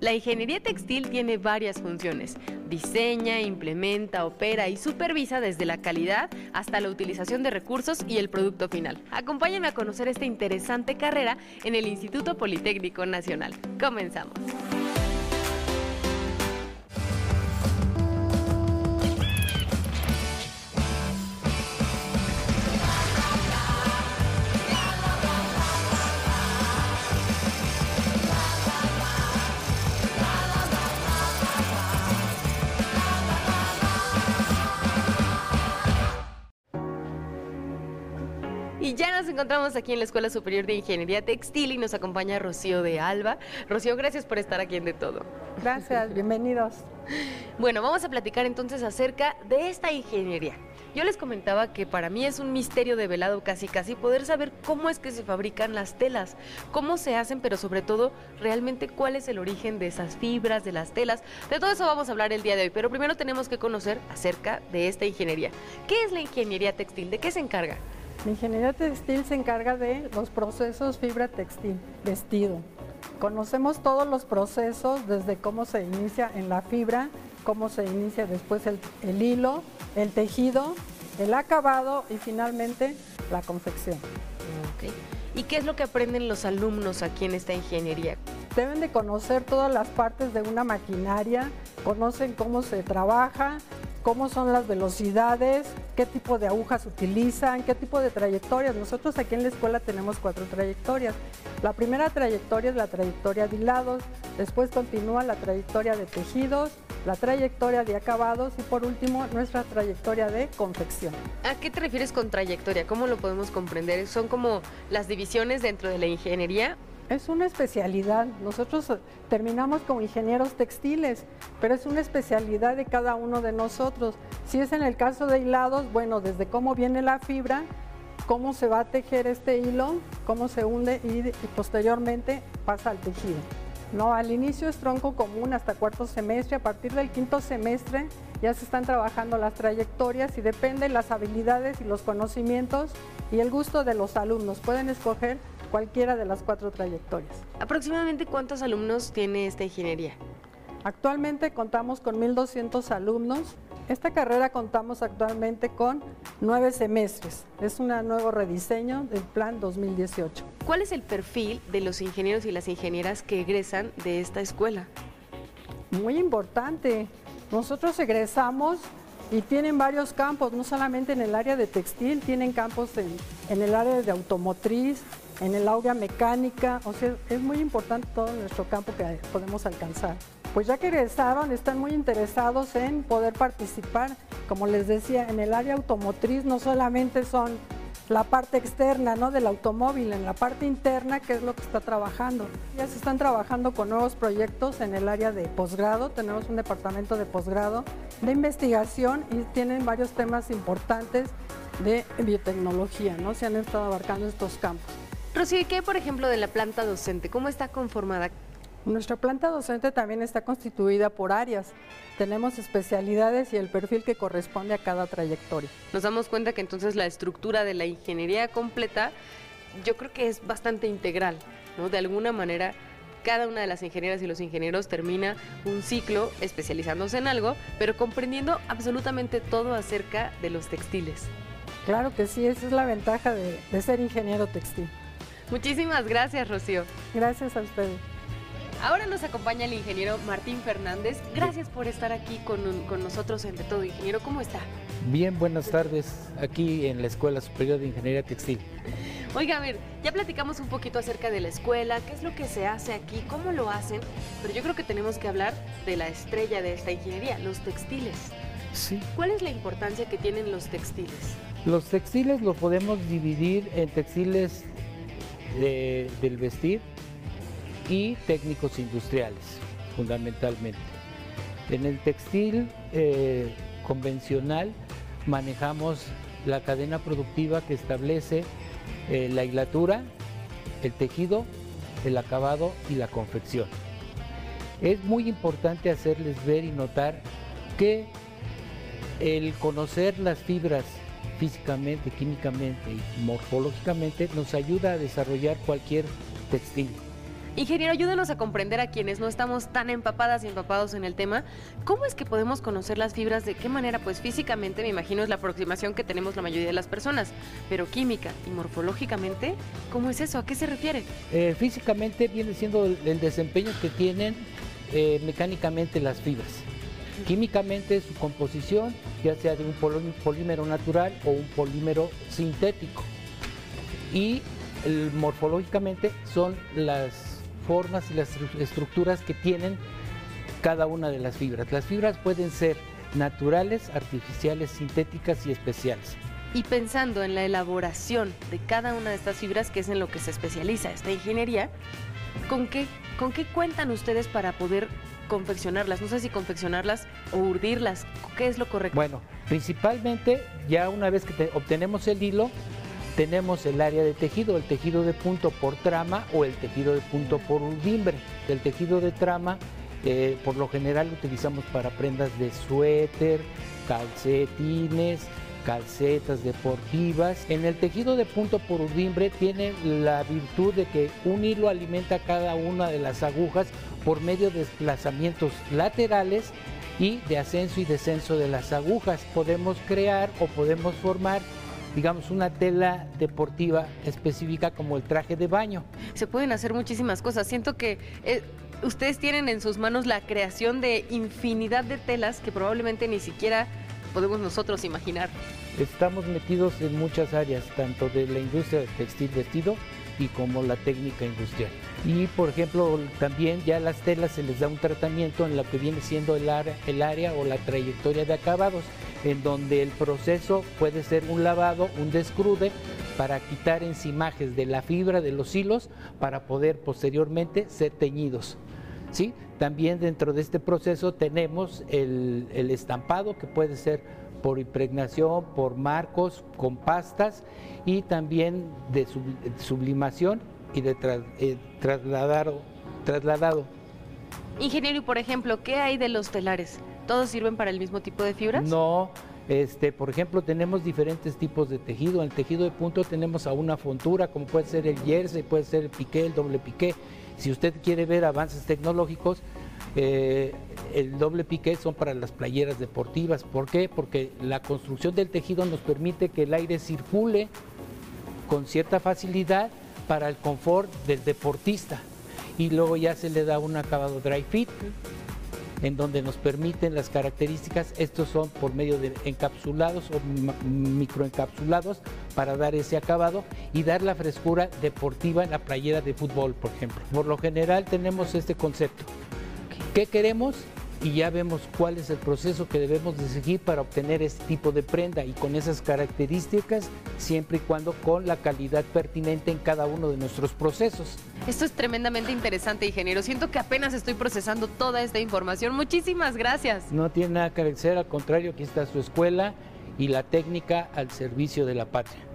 La ingeniería textil tiene varias funciones. Diseña, implementa, opera y supervisa desde la calidad hasta la utilización de recursos y el producto final. Acompáñame a conocer esta interesante carrera en el Instituto Politécnico Nacional. Comenzamos. Encontramos aquí en la Escuela Superior de Ingeniería Textil y nos acompaña Rocío de Alba. Rocío, gracias por estar aquí en De Todo. Gracias, bienvenidos. Bueno, vamos a platicar entonces acerca de esta ingeniería. Yo les comentaba que para mí es un misterio de velado casi casi poder saber cómo es que se fabrican las telas, cómo se hacen, pero sobre todo realmente cuál es el origen de esas fibras, de las telas. De todo eso vamos a hablar el día de hoy, pero primero tenemos que conocer acerca de esta ingeniería. ¿Qué es la ingeniería textil? ¿De qué se encarga? La ingeniería textil se encarga de los procesos fibra textil, vestido. Conocemos todos los procesos, desde cómo se inicia en la fibra, cómo se inicia después el, el hilo, el tejido, el acabado y finalmente la confección. ¿Y qué es lo que aprenden los alumnos aquí en esta ingeniería? Deben de conocer todas las partes de una maquinaria, conocen cómo se trabaja, cómo son las velocidades, qué tipo de agujas utilizan, qué tipo de trayectorias. Nosotros aquí en la escuela tenemos cuatro trayectorias. La primera trayectoria es la trayectoria de hilados, después continúa la trayectoria de tejidos, la trayectoria de acabados y por último nuestra trayectoria de confección. ¿A qué te refieres con trayectoria? ¿Cómo lo podemos comprender? ¿Son como las divisiones dentro de la ingeniería es una especialidad. Nosotros eh, terminamos como ingenieros textiles, pero es una especialidad de cada uno de nosotros. Si es en el caso de hilados, bueno, desde cómo viene la fibra, cómo se va a tejer este hilo, cómo se hunde y, posteriormente pasa al tejido. No, al inicio es tronco común hasta cuarto semestre, a partir del quinto semestre ya se están trabajando las trayectorias y depende las habilidades y los conocimientos y el gusto de los alumnos. Pueden escoger cualquiera de las cuatro trayectorias. ¿Aproximadamente cuántos alumnos tiene esta ingeniería? Actualmente contamos con 1.200 alumnos. Esta carrera contamos actualmente con nueve semestres. Es un nuevo rediseño del plan 2018. ¿Cuál es el perfil de los ingenieros y las ingenieras que egresan de esta escuela? Muy importante. Nosotros egresamos y tienen varios campos, no solamente en el área de textil, tienen campos en, en el área de automotriz, en el área mecánica, o sea, es muy importante todo nuestro campo que podemos alcanzar. Pues ya que regresaron, están muy interesados en poder participar, como les decía, en el área automotriz no solamente son la parte externa ¿no? del automóvil, en la parte interna, que es lo que está trabajando. Ya se están trabajando con nuevos proyectos en el área de posgrado, tenemos un departamento de posgrado de investigación y tienen varios temas importantes de biotecnología, ¿no? se han estado abarcando estos campos. Rocío, ¿qué por ejemplo de la planta docente? ¿Cómo está conformada? Nuestra planta docente también está constituida por áreas. Tenemos especialidades y el perfil que corresponde a cada trayectoria. Nos damos cuenta que entonces la estructura de la ingeniería completa yo creo que es bastante integral, ¿no? De alguna manera cada una de las ingenieras y los ingenieros termina un ciclo especializándose en algo, pero comprendiendo absolutamente todo acerca de los textiles. Claro que sí, esa es la ventaja de, de ser ingeniero textil. Muchísimas gracias, Rocío. Gracias a ustedes. Ahora nos acompaña el ingeniero Martín Fernández. Gracias por estar aquí con, con, nosotros en De Todo. Ingeniero, ¿cómo está? Bien, buenas tardes, aquí en la Escuela Superior de Ingeniería Textil. Oiga, a ver, ya platicamos un poquito acerca de la escuela, qué es lo que se hace aquí, cómo lo hacen, pero yo creo que tenemos que hablar de la estrella de esta ingeniería, los textiles. Sí. ¿Cuál es la importancia que tienen los textiles? Los textiles los podemos dividir en textiles de, del vestir y técnicos industriales, fundamentalmente. En el textil eh, convencional manejamos la cadena productiva que establece eh, la hilatura, el tejido, el acabado y la confección. Es muy importante hacerles ver y notar que el conocer las fibras físicamente, químicamente y morfológicamente nos ayuda a desarrollar cualquier textil. Ingeniero, ayúdenos a comprender a quienes no estamos tan empapadas y empapados en el tema, ¿cómo es que podemos conocer las fibras? ¿De qué manera? Pues físicamente, me imagino, es la aproximación que tenemos la mayoría de las personas, pero química y morfológicamente, ¿cómo es eso? ¿A qué se refiere? Eh, físicamente viene siendo el, el desempeño que tienen eh, mecánicamente las fibras. Químicamente su composición, ya sea de un polí- polímero natural o un polímero sintético. Y morfológicamente son las formas y las estru- estructuras que tienen cada una de las fibras. Las fibras pueden ser naturales, artificiales, sintéticas y especiales. Y pensando en la elaboración de cada una de estas fibras, que es en lo que se especializa esta ingeniería, ¿con qué, ¿con qué cuentan ustedes para poder confeccionarlas? No sé si confeccionarlas o urdirlas. ¿Qué es lo correcto? Bueno, principalmente ya una vez que te- obtenemos el hilo, tenemos el área de tejido, el tejido de punto por trama o el tejido de punto por urdimbre. El tejido de trama, eh, por lo general, lo utilizamos para prendas de suéter, calcetines, calcetas deportivas. En el tejido de punto por urdimbre tiene la virtud de que un hilo alimenta cada una de las agujas por medio de desplazamientos laterales y de ascenso y descenso de las agujas. Podemos crear o podemos formar, digamos, una tela deportiva específica como el traje de baño. Se pueden hacer muchísimas cosas. Siento que eh, ustedes tienen en sus manos la creación de infinidad de telas que probablemente ni siquiera podemos nosotros imaginar. Estamos metidos en muchas áreas, tanto de la industria del textil vestido y como la técnica industrial. Y por ejemplo, también ya las telas se les da un tratamiento en lo que viene siendo el área, el área o la trayectoria de acabados, en donde el proceso puede ser un lavado, un descrude, para quitar encimajes de la fibra de los hilos para poder posteriormente ser teñidos. ¿Sí? También dentro de este proceso tenemos el, el estampado que puede ser por impregnación, por marcos, con pastas y también de sub- sublimación y de tra- eh, trasladado, trasladado. Ingeniero, y por ejemplo, ¿qué hay de los telares? ¿Todos sirven para el mismo tipo de fibras? No, este, por ejemplo, tenemos diferentes tipos de tejido. En el tejido de punto tenemos a una fontura, como puede ser el jersey, puede ser el piqué, el doble piqué. Si usted quiere ver avances tecnológicos, eh, el doble piqué son para las playeras deportivas. ¿Por qué? Porque la construcción del tejido nos permite que el aire circule con cierta facilidad para el confort del deportista. Y luego ya se le da un acabado dry fit, en donde nos permiten las características, estos son por medio de encapsulados o microencapsulados para dar ese acabado y dar la frescura deportiva en la playera de fútbol, por ejemplo. Por lo general tenemos este concepto. ¿Qué queremos? Y ya vemos cuál es el proceso que debemos de seguir para obtener este tipo de prenda y con esas características, siempre y cuando con la calidad pertinente en cada uno de nuestros procesos. Esto es tremendamente interesante, ingeniero. Siento que apenas estoy procesando toda esta información. Muchísimas gracias. No tiene nada que agradecer, al contrario, aquí está su escuela y la técnica al servicio de la patria.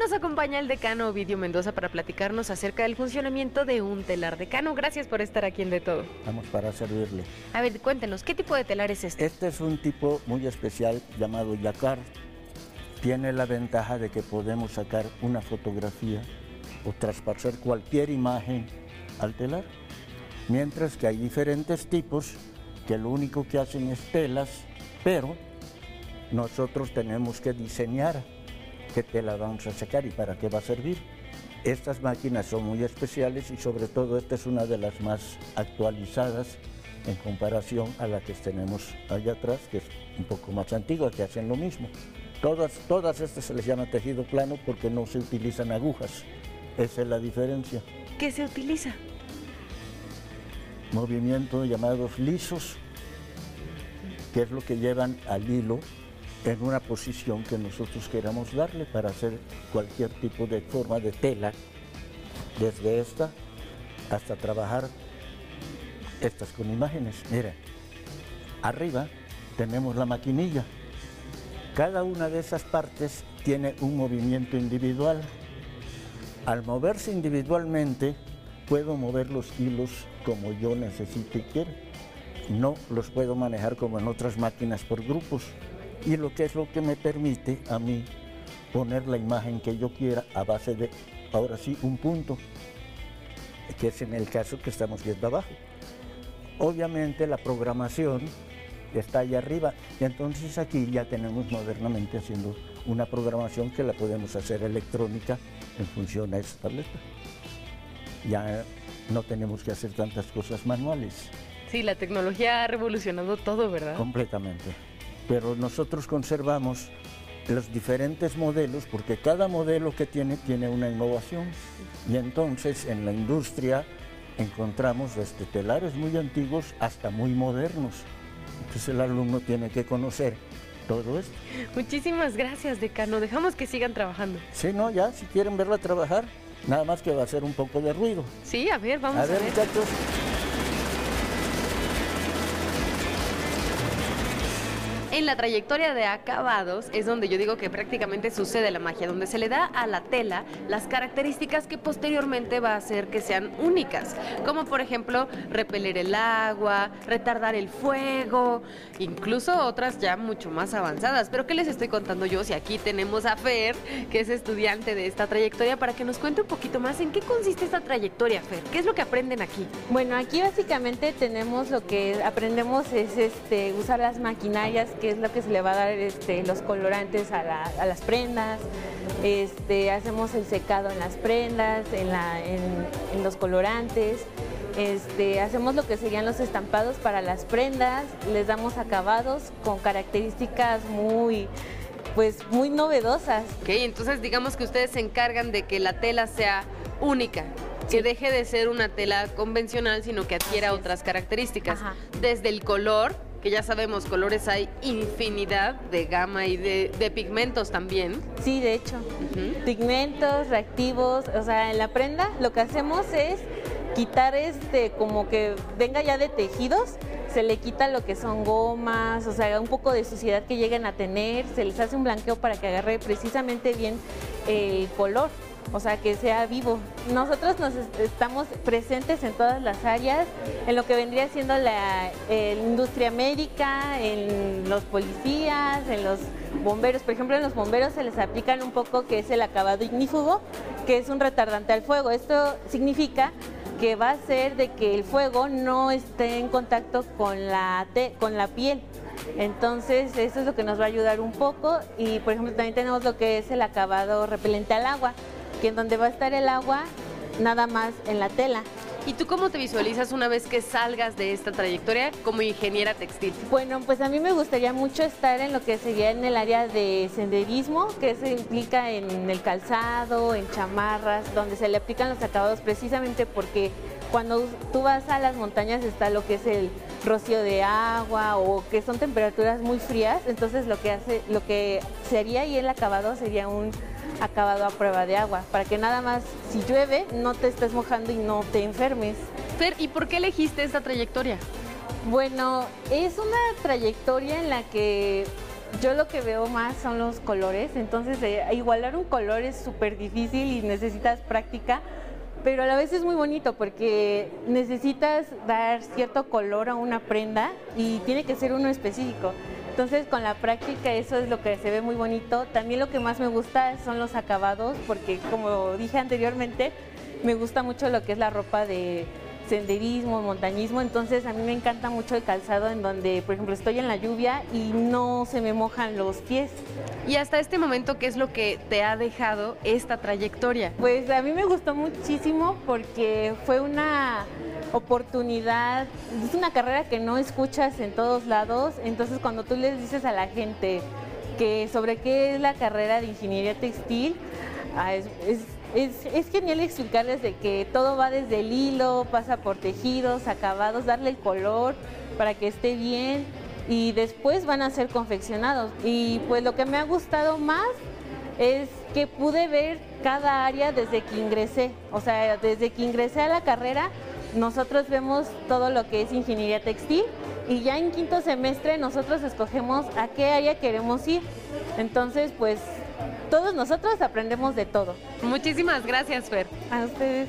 Nos acompaña el decano Ovidio Mendoza para platicarnos acerca del funcionamiento de un telar. Decano, gracias por estar aquí en De Todo. Vamos para servirle. A ver, cuéntenos, ¿qué tipo de telar es este? Este es un tipo muy especial llamado yacar. Tiene la ventaja de que podemos sacar una fotografía o traspasar cualquier imagen al telar. Mientras que hay diferentes tipos que lo único que hacen es telas, pero nosotros tenemos que diseñar qué tela vamos a sacar y para qué va a servir. Estas máquinas son muy especiales y sobre todo esta es una de las más actualizadas en comparación a la que tenemos allá atrás, que es un poco más antigua, que hacen lo mismo. Todas, todas estas se les llama tejido plano porque no se utilizan agujas. Esa es la diferencia. ¿Qué se utiliza? Movimientos llamados lisos, que es lo que llevan al hilo en una posición que nosotros queramos darle para hacer cualquier tipo de forma de tela, desde esta hasta trabajar estas con imágenes. Mira, arriba tenemos la maquinilla. Cada una de esas partes tiene un movimiento individual. Al moverse individualmente, puedo mover los hilos como yo necesite y quiera. no los puedo manejar como en otras máquinas por grupos. Y lo que es lo que me permite a mí poner la imagen que yo quiera a base de, ahora sí, un punto, que es en el caso que estamos viendo abajo. Obviamente la programación está ahí arriba y entonces aquí ya tenemos modernamente haciendo una programación que la podemos hacer electrónica en función a esta tableta. Ya no tenemos que hacer tantas cosas manuales. Sí, la tecnología ha revolucionado todo, ¿verdad? Completamente. Pero nosotros conservamos los diferentes modelos porque cada modelo que tiene tiene una innovación. Y entonces en la industria encontramos desde telares muy antiguos hasta muy modernos. Entonces el alumno tiene que conocer todo esto. Muchísimas gracias, decano. Dejamos que sigan trabajando. Sí, no, ya, si quieren verla trabajar, nada más que va a hacer un poco de ruido. Sí, a ver, vamos a, a ver, muchachos. En la trayectoria de acabados es donde yo digo que prácticamente sucede la magia, donde se le da a la tela las características que posteriormente va a hacer que sean únicas, como por ejemplo repeler el agua, retardar el fuego, incluso otras ya mucho más avanzadas. Pero ¿qué les estoy contando yo si aquí tenemos a Fer, que es estudiante de esta trayectoria, para que nos cuente un poquito más en qué consiste esta trayectoria, Fer? ¿Qué es lo que aprenden aquí? Bueno, aquí básicamente tenemos lo que aprendemos es este usar las maquinarias que es lo que se le va a dar este, los colorantes a, la- a las prendas. Este, hacemos el secado en las prendas, en, la- en- en los colorantes. Este, hacemos lo que serían los estampados para las prendas, les damos acabados con características muy, pues, muy novedosas. Ok, entonces digamos que ustedes se encargan de que la tela sea única, que deje de ser una tela convencional, sino que adquiera otras características. Ajá. Desde el color, que ya sabemos, colores hay infinidad de gama y de, de pigmentos también. Sí, de hecho. Pigmentos, reactivos, o sea, en la prenda lo que hacemos es quitar este, como que venga ya de tejidos, se le quita lo que son gomas, o sea, un poco de suciedad que lleguen a tener, se les hace un blanqueo para que agarre precisamente bien el color. O sea, que sea vivo. Nosotros nos est- estamos presentes en todas las áreas, en lo que vendría siendo la eh, industria médica, en los policías, en los bomberos. Por ejemplo, en los bomberos se les aplican un poco que es el acabado ignífugo, que es un retardante al fuego. Esto significa que va a hacer de que el fuego no esté en contacto con la, con la piel. Entonces, eso es lo que nos va a ayudar un poco. Y, por ejemplo, también tenemos lo que es el acabado repelente al agua, que en donde va a estar el agua, nada más en la tela. ¿Y tú cómo te visualizas una vez que salgas de esta trayectoria como ingeniera textil? Bueno, pues a mí me gustaría mucho estar en lo que sería en el área de senderismo, que se implica en el calzado, en chamarras, donde se le aplican los acabados precisamente porque cuando tú vas a las montañas está lo que es el rocío de agua o que son temperaturas muy frías, entonces lo que hace, lo que sería ahí el acabado sería un acabado a prueba de agua, para que nada más si llueve no te estés mojando y no te enfermes. Fer, ¿y por qué elegiste esta trayectoria? Bueno, es una trayectoria en la que yo lo que veo más son los colores, entonces eh, igualar un color es súper difícil y necesitas práctica, pero a la vez es muy bonito porque necesitas dar cierto color a una prenda y tiene que ser uno específico. Entonces con la práctica eso es lo que se ve muy bonito. También lo que más me gusta son los acabados porque como dije anteriormente, me gusta mucho lo que es la ropa de senderismo, montañismo, entonces a mí me encanta mucho el calzado en donde, por ejemplo, estoy en la lluvia y no se me mojan los pies. Y hasta este momento, ¿qué es lo que te ha dejado esta trayectoria? Pues a mí me gustó muchísimo porque fue una oportunidad, es una carrera que no escuchas en todos lados, entonces cuando tú les dices a la gente que sobre qué es la carrera de ingeniería textil, ah, es, genial explicarles de que todo va desde el hilo, pasa por tejidos, acabados, darle el color para que esté bien y después van a ser confeccionados. Y pues lo que me ha gustado más es que pude ver cada área desde que ingresé. O sea, desde que ingresé a la carrera, nosotros vemos todo lo que es ingeniería textil y ya en quinto semestre nosotros escogemos a qué área queremos ir. Entonces, pues todos nosotros aprendemos de todo. Muchísimas gracias, Fer. A ustedes.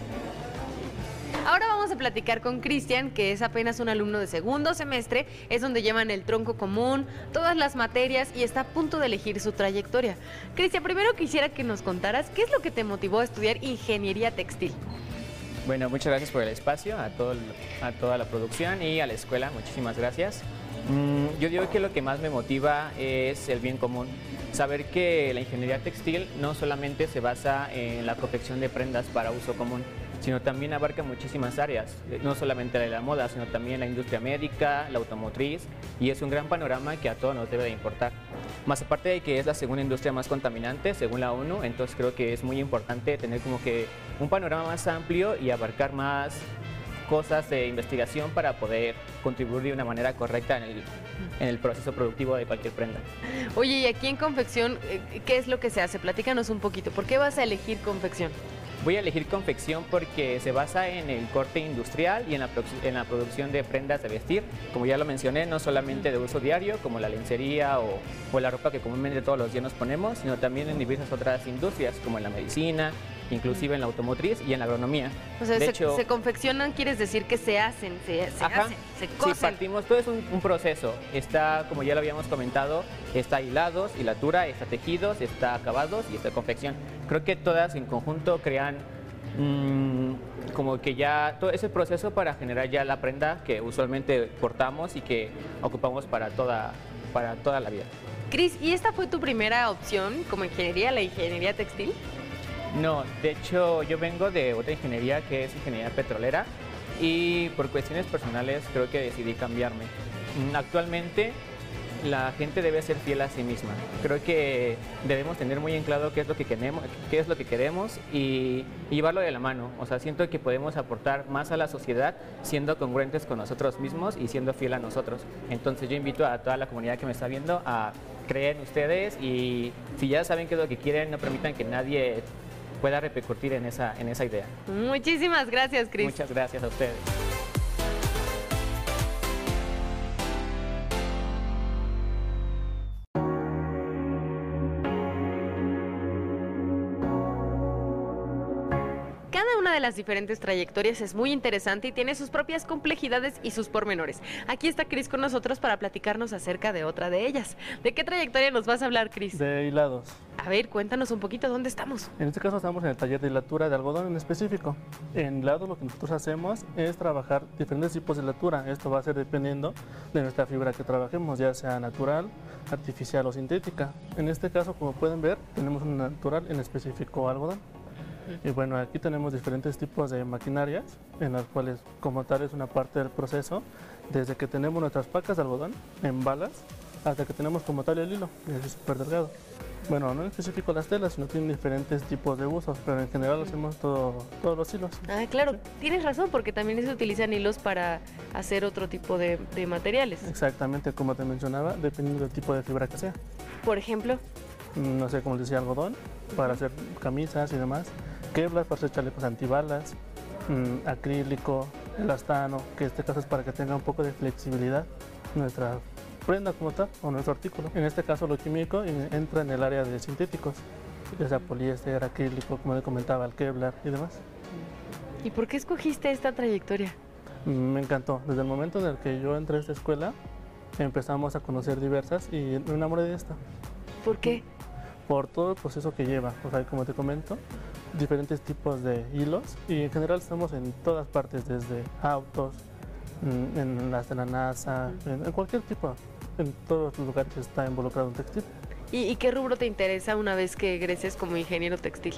Ahora vamos a platicar con Cristian, que es apenas un alumno de segundo semestre, es donde llevan el tronco común, todas las materias y está a punto de elegir su trayectoria. Cristian, primero quisiera que nos contaras qué es lo que te motivó a estudiar ingeniería textil. Bueno, muchas gracias por el espacio, a, todo, a toda la producción y a la escuela, muchísimas gracias. Mm, yo digo que lo que más me motiva es el bien común. Saber que la ingeniería textil no solamente se basa en la confección de prendas para uso común, sino también abarca muchísimas áreas, eh, no solamente la de la moda, sino también la industria médica, la automotriz, y es un gran panorama que a todos nos debe de importar. Más aparte de que es la segunda industria más contaminante, según la ONU, entonces creo que es muy importante tener como que un panorama más amplio y abarcar más cosas de investigación para poder contribuir de una manera correcta en el, en el proceso productivo de cualquier prenda. Oye, y aquí en confección, eh, ¿qué es lo que se hace? Platícanos un poquito. ¿Por qué vas a elegir confección? Voy a elegir confección porque se basa en el corte industrial y en la, en la, producción de prendas de vestir. Como ya lo mencioné, no solamente de uso diario, como la lencería o, o la ropa que comúnmente todos los días nos ponemos, sino también en diversas otras industrias, como en la medicina, inclusive en la automotriz y en la agronomía. O sea, de se, hecho, se confeccionan, quieres decir que se hacen, se, se hacen, se cosen. Sí, partimos, todo es un, un, proceso. Está, como ya lo habíamos comentado, está hilados, hilatura, está tejidos, está acabados y está confección. Creo que todas en conjunto crean mmm, como que ya todo ese proceso para generar ya la prenda que usualmente portamos y que ocupamos para toda, para toda la vida. Cris, ¿y esta fue tu primera opción como ingeniería, la ingeniería textil? No, de hecho yo vengo de otra ingeniería que es ingeniería petrolera y por cuestiones personales creo que decidí cambiarme. Actualmente la gente debe ser fiel a sí misma. Creo que debemos tener muy en claro qué es lo que queremos, qué es lo que queremos y, y, llevarlo de la mano. O sea, siento que podemos aportar más a la sociedad siendo congruentes con nosotros mismos y siendo fiel a nosotros. Entonces yo invito a toda la comunidad que me está viendo a creer en ustedes y si ya saben qué es lo que quieren, no permitan que nadie pueda repercutir en esa, en esa idea. Muchísimas gracias, Cris. Muchas gracias a ustedes. Las diferentes trayectorias es muy interesante y tiene sus propias complejidades y sus pormenores. Aquí está Cris con nosotros para platicarnos acerca de otra de ellas. ¿De qué trayectoria nos vas a hablar, Cris? De hilados. A ver, cuéntanos un poquito, ¿dónde estamos? En este caso estamos en el taller de hilatura de algodón en específico. En hilados lo que nosotros hacemos es trabajar diferentes tipos de hilatura. Esto va a ser dependiendo de nuestra fibra que trabajemos, ya sea natural, artificial o sintética. En este caso, como pueden ver, tenemos una natural, en específico algodón. Y bueno, aquí tenemos diferentes tipos de maquinarias en las cuales como tal es una parte del proceso, desde que tenemos nuestras pacas de algodón en balas hasta que tenemos como tal el hilo, que es súper delgado. Bueno, no en específico las telas, sino tienen diferentes tipos de usos, pero en general hacemos todo, todos los hilos. Ah, claro, tienes razón, porque también se utilizan hilos para hacer otro tipo de, de materiales. Exactamente, como te mencionaba, dependiendo del tipo de fibra que sea. Por ejemplo, no sé, como les decía, algodón para hacer camisas y demás, Kevlar para hacer chalecos antibalas, mmm, acrílico, elastano, que en este caso es para que tenga un poco de flexibilidad nuestra prenda como tal o nuestro artículo. En este caso lo químico entra en el área de sintéticos, ya sea poliéster, acrílico, como le comentaba, el Kevlar y demás. ¿Y por qué escogiste esta trayectoria? Me encantó. Desde el momento en el que yo entré a esta escuela, empezamos a conocer diversas y me enamoré de esta. ¿Por qué? Por todo el proceso que lleva. O sea, como te comento, diferentes tipos de hilos y en general estamos en todas partes, desde autos, en las de la NASA, en, en cualquier tipo, en todos los lugares está involucrado un textil. ¿Y, ¿Y, qué rubro te interesa una vez que egreses como ingeniero textil?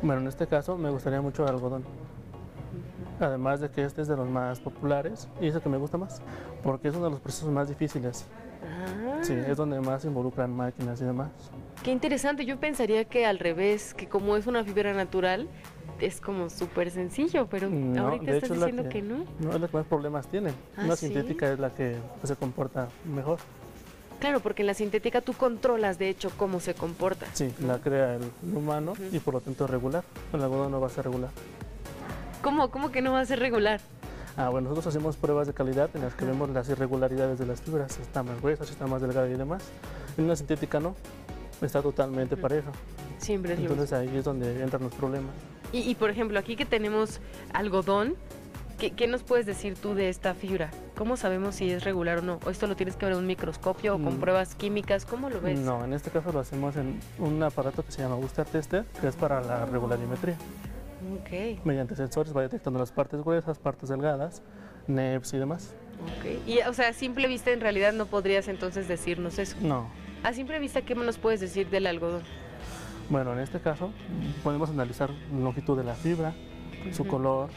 Bueno, en este caso me gustaría mucho el algodón. Además de que este es de los más populares y es el que me gusta más, porque es uno de los procesos más difíciles. Ah. Sí, es donde más se involucran máquinas y demás. Qué interesante, yo pensaría que al revés, que como es una fibra natural, es como súper sencillo, pero no, ahorita estás diciendo que, no. No, es la que más problemas tiene. ¿Ah, una sí? sintética es la que pues, se comporta mejor. Claro, porque en la sintética tú controlas de hecho cómo se comporta. Sí, la crea el humano y por lo tanto es regular. El algodón no va a ser regular. ¿Cómo? ¿Cómo que no va a ser regular? Ah, bueno, nosotros hacemos pruebas de calidad en las que vemos las irregularidades de las fibras, si está más gruesa, si está más delgada y demás. En una sintética no, está totalmente pareja. Siempre es lo Entonces ahí es donde entran los problemas. Y, y, por ejemplo, aquí que tenemos algodón, ¿Qué, qué nos puedes decir tú de esta fibra? ¿Cómo sabemos si es regular o no? ¿O esto lo tienes que ver en un microscopio o con Mm. pruebas químicas? ¿Cómo lo ves? No, en este caso lo hacemos en un aparato que se llama Booster Tester, que es para la regularimetría. Ok, Mediante sensores va detectando las partes gruesas, partes delgadas, NEPs y demás. ok. Y, o sea, a simple vista en realidad no podrías entonces decirnos eso. No. A simple vista, ¿qué nos puedes decir del algodón? Bueno, en este caso podemos analizar la longitud de la fibra, su color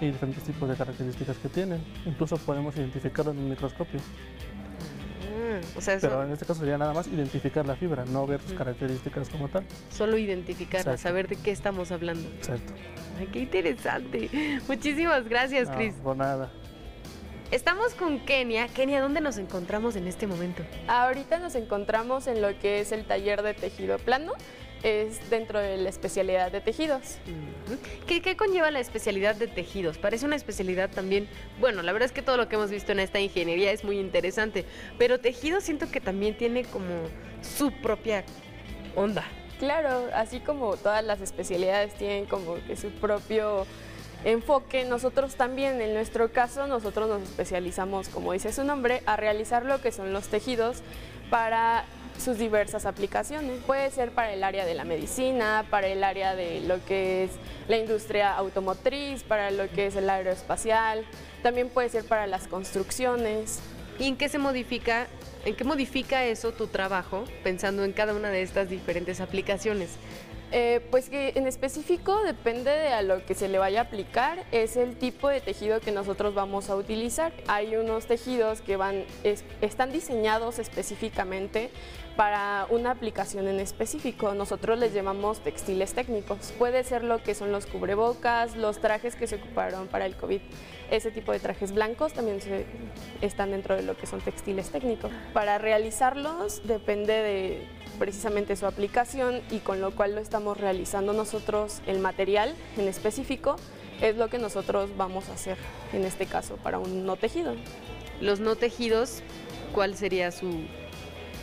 y diferentes tipos de características que tienen. Incluso podemos identificarlo en un microscopio. Mm, o sea, so- Pero en este caso sería nada más identificar la fibra, no ver sus características como tal. solo identificarla, Exacto. saber de qué estamos hablando. Exacto. Ay, qué interesante. Muchísimas gracias, No, Cris. por nada. Estamos con Kenia. Kenia, ¿dónde nos encontramos en este momento? Ahorita nos encontramos en lo que es el taller de tejido plano, es dentro de la especialidad de tejidos. ¿Qué, qué conlleva la especialidad de tejidos? Parece una especialidad también, bueno, la verdad es que todo lo que hemos visto en esta ingeniería es muy interesante, pero tejido siento que también tiene como su propia onda. Claro, así como todas las especialidades tienen como que su propio enfoque, nosotros también, en nuestro caso, nosotros nos especializamos, como dice su nombre, a realizar lo que son los tejidos para sus diversas aplicaciones. Puede ser para el área de la medicina, para el área de lo que es la industria automotriz, para lo que es el aeroespacial, también puede ser para las construcciones. ¿Y en qué se modifica, en qué modifica eso tu trabajo pensando en cada una de estas diferentes aplicaciones? Eh, pues que en específico depende de a lo que se le vaya a aplicar, es el tipo de tejido que nosotros vamos a utilizar. Hay unos tejidos que van, es- están diseñados específicamente para una aplicación en específico. Nosotros les llamamos textiles técnicos. Puede ser lo que son los cubrebocas, los trajes que se ocuparon para el COVID. Ese tipo de trajes blancos también se- están dentro de lo que son textiles técnicos. Para realizarlos depende de precisamente su aplicación y con lo cual lo estamos realizando nosotros, el material en específico, es lo que nosotros vamos a hacer en este caso para un no tejido. Los no tejidos, ¿cuál sería su,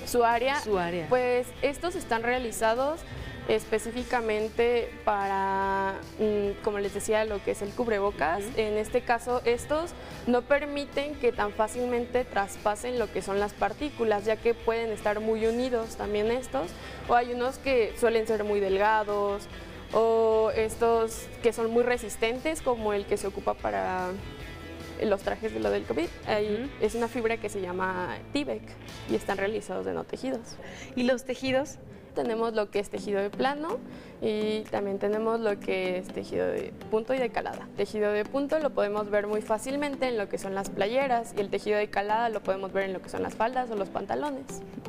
Su área, su área? pues estos están realizados específicamente para, mm, como les decía, lo que es el cubrebocas. En este caso, estos no permiten que tan fácilmente traspasen lo que son las partículas, ya que pueden estar muy unidos también estos, o hay unos que suelen ser muy delgados, o estos que son muy resistentes, como el que se ocupa para los trajes de lo del COVID. Ahí. Es una fibra que se llama T-Bec y están realizados de no tejidos. ¿Y los tejidos? Tenemos lo que es tejido de plano y también tenemos lo que es tejido de punto y de calada. Tejido de punto lo podemos ver muy fácilmente en lo que son las playeras y el tejido de calada lo podemos ver en lo que son las faldas o los pantalones.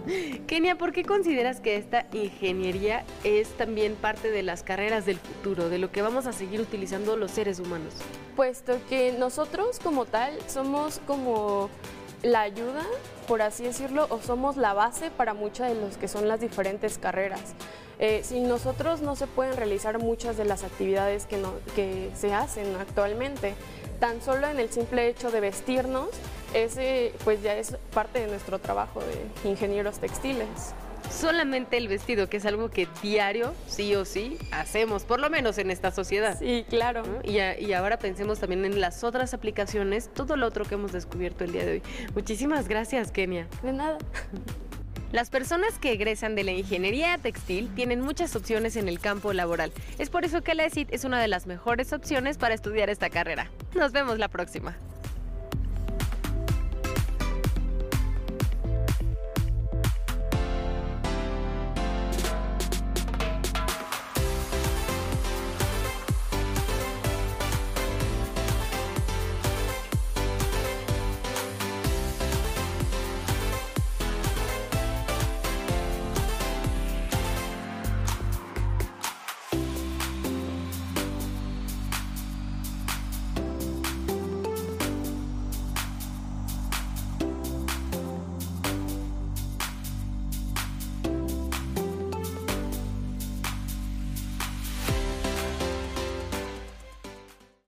Kenia, ¿por qué consideras que esta ingeniería es también parte de las carreras del futuro, de lo que vamos a seguir utilizando los seres humanos? Puesto que nosotros como tal somos como la ayuda, por así decirlo, o somos la base para muchas de los que son las diferentes carreras. Eh, sin nosotros no se pueden realizar muchas de las actividades que, no- que se hacen actualmente. Tan solo en el simple hecho de vestirnos, ese pues ya es parte de nuestro trabajo de ingenieros textiles. Solamente el vestido, que es algo que diario, sí o sí, hacemos, por lo menos en esta sociedad. Sí, claro. ¿no? Y, a- y ahora pensemos también en las otras aplicaciones, todo lo otro que hemos descubierto el día de hoy. Muchísimas gracias, Kenia. De nada. Las personas que egresan de la ingeniería textil tienen muchas opciones en el campo laboral. Es por eso que la ESIT es una de las mejores opciones para estudiar esta carrera. Nos vemos la próxima.